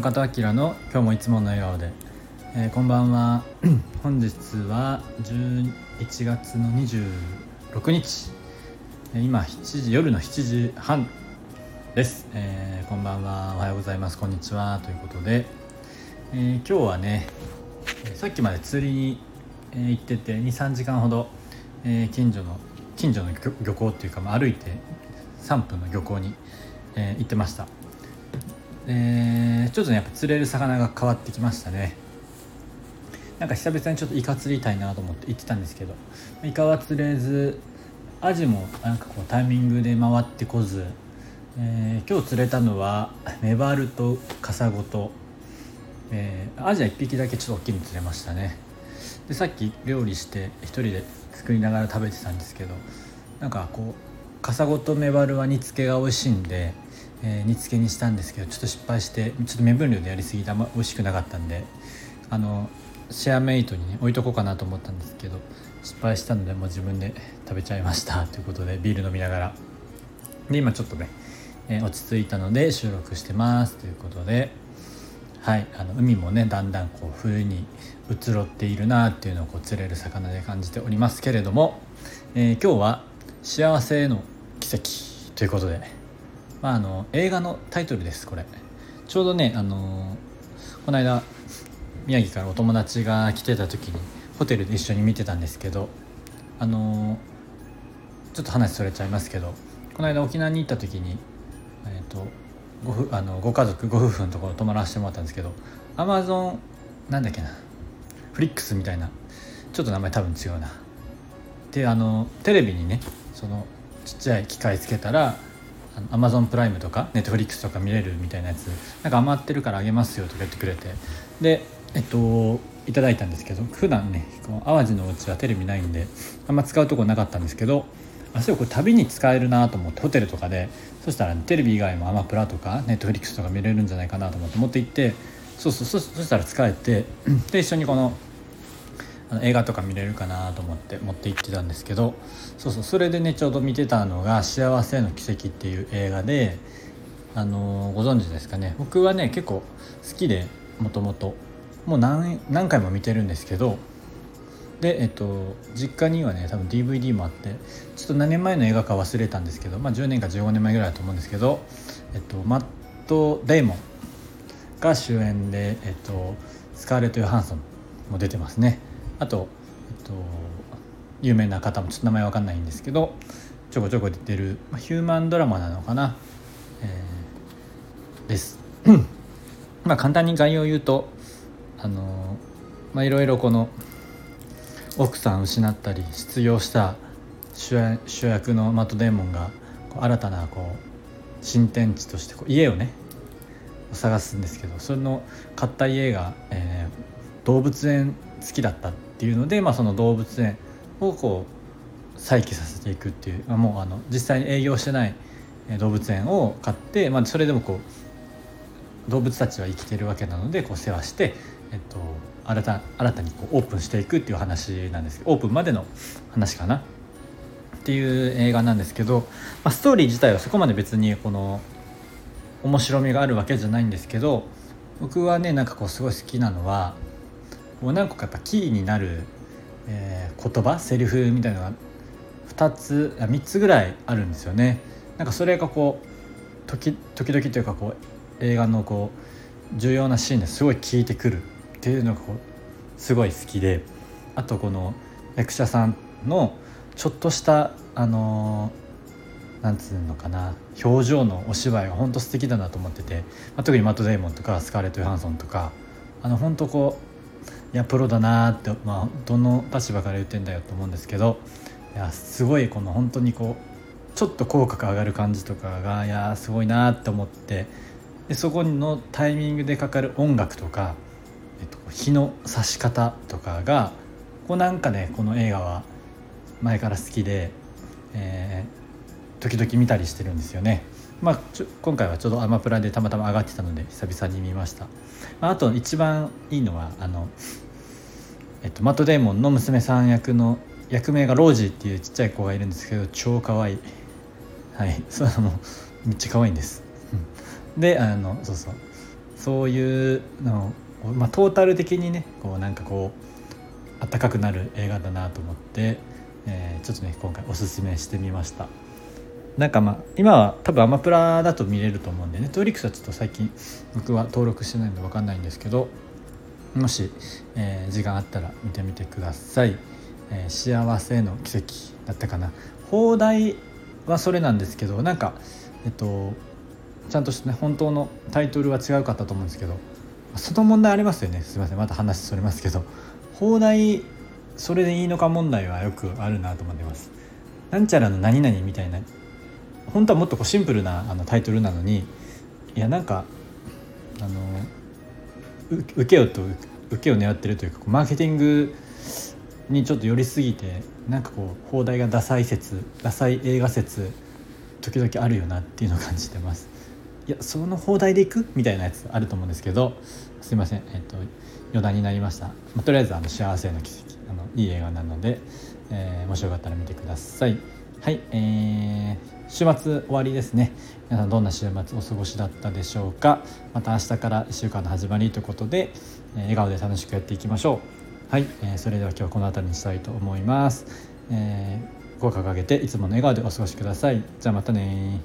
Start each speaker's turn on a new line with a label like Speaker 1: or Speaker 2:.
Speaker 1: 中田明の今日もいつもの笑顔で、えー、こんばんは。本日は11月の26日。今7時夜の7時半です、えー、こんばんは。おはようございます。こんにちは。ということで、えー、今日はねさっきまで釣りに行ってて23時間ほど、え近所の近所の漁港っていうか、まあ、歩いて3分の漁港に、え行ってましたえー、ちょっとねやっぱ釣れる魚が変わってきましたね。なんか久々にちょっとイカ釣りたいなと思って行ってたんですけどイカは釣れずアジもなんかこうタイミングで回ってこず、えー、今日釣れたのはメバルとカサゴと、えー、アジは1匹だけちょっと大きいの釣れましたね。でさっき料理して1人で作りながら食べてたんですけどなんかこうカサゴとメバルは煮付けが美味しいんでえー、煮付けにしたんですけどちょっと失敗してちょっと目分量でやりすぎてあんま美味しくなかったんで。あのシェアメイトにね置いとこうかなと思ったんですけど失敗したのでもう自分で食べちゃいました。ということでビール飲みながら。で今ちょっとね、えー、落ち着いたので収録してます。ということではい。あの海もねだんだんこう冬に移ろっているなっていうのをこう釣れる魚で感じておりますけれども、えー、今日は「幸せへの奇跡」ということでまあ、あの映画のタイトルですこれ。ちょうどねあのこの間宮城からお友達が来てた時にホテルで一緒に見てたんですけどあのちょっと話それちゃいますけどこの間沖縄に行った時に、えーと、ごふあのご家族ご夫婦のところ泊まらせてもらったんですけどアマゾンなんだっけなフリックスみたいなちょっと名前多分違うな。であのテレビにねそのちっちゃい機械つけたらアマゾンプライムとかネットフリックスとか見れるみたいなやつなんか余ってるからあげますよとか言ってくれて。でえっといただいたんですけど普段ねこの淡路のお家はテレビないんであんま使うとこなかったんですけどあそうこれ旅に使えるなと思ってホテルとかでそしたら、ね、テレビ以外もアマプラとかネットフリックスとか見れるんじゃないかなと思って持って行ってそうそうそそしたら使えてで一緒にこの映画とか見れるかなと思って持って行ってたんですけどそうそうそれでねちょうど見てたのが「幸せの奇跡」っていう映画であのー、ご存知ですかね？僕はね結構好きでもともともう何何回も見てるんですけどでえっと実家にはね多分 DVD もあってちょっと何年前の映画か忘れたんですけど、まあ、10年か15年前ぐらいだと思うんですけど、えっと、マット・デイモンが主演で、えっと、スカーレット・ヨハンソンも出てますね。あと、えっと、有名な方もちょっと名前わかんないんですけどちょこちょこ出てる、まあ、ヒューマンドラマなのかな、えー、です。まあ簡単に概要を言うとあのまあいろいろこの奥さん失ったり失業した主役のマット・デーモンが新たなこう新天地としてこう家をね探すんですけどそれの買った家が、えー、動物園好きだったってていうので、まあ、その動物園をこう再起させていくっていう、まあ、もうあの実際に営業してない動物園を買って、まあ、それでもこう動物たちは生きてるわけなのでこう世話して、えっと、新た新たにこうオープンしていくっていう話なんですけどオープンまでの話かな？っていう映画なんですけど、まあ、ストーリー自体はそこまで別にこの面白みがあるわけじゃないんですけど僕はねなんかこうすごい好きなのはもう何個かやっぱキーになる、えー、言葉セリフみたいなのが2つあ3つぐらいあるんですよね。なんかそれがこう時時々というかこう映画のこう重要なシーンですごい効いてくるっていうのがこうすごい好きであとこの役者さんのちょっとしたあのー、なんつうのかな表情のお芝居が本当素敵だなと思ってて、まあ、特にマット・デイモンとかスカーレット・ヨハンソンとかあの本当こういやプロだなって、まあ、どの立場から言ってんだよと思うんですけどいやすごいこの本当にこうちょっと口角上がる感じとかがいやすごいなって思ってでそこのタイミングでかかる音楽とか、えっと、日の差し方とかがこうなんかねこの映画は前から好きで、えー、時々見たりしてるんですよね。まあ、今回はちょうどアマプラでたまたま上がってたので久々に見ました、まあ、あと一番いいのはあの、えっと、マット・デーモンの娘さん役の役名がロージーっていうちっちゃい子がいるんですけど超かわい。はい。それもめっちゃ可愛いんです。であのそうそう。そういうの、まあ、トータル的にねこうなんかこう暖かくなる映画だなと思って、えー、ちょっとね今回おすすめしてみました。なんかまあ今は多分アマプラだと見れると思うんでネットフリックスはちょっと最近僕は登録してないので分かんないんですけどもし、えー、時間あったら見てみてください、えー、幸せの奇跡だったかな。放題はそれなんですけどなんかえっとちゃんとしてね本当のタイトルは違うかったと思うんですけどその問題ありますよね。すいません。また話それますけど。放題それでいいのか問題はよくあるなと思ってます。なんちゃらの何々みたいな本当はもっとこうシンプルなあのタイトルなのにいやなんかあの受けようと受けを狙ってるというかマーケティングにちょっと寄りすぎてなんかこう放題がダサい説ダサい映画説時々あるよなっていうのを感じてます。いやその放題でいく？みたいなやつあると思うんですけどすいません。えっと余談になりました、まあ、とりあえずあの幸せの奇跡あのいい映画なので、えー、もしよかったら見てください。はい、えー、週末終わりですね。皆さんどんな週末お過ごしだったでしょうか。また明日から1週間の始まりということで、えー、笑顔で楽しくやっていきましょう。はい、えー、それでは今日はこの辺りにしたいと思います、えー、ご掲げていつもの笑顔でお過ごしください。じゃあまたね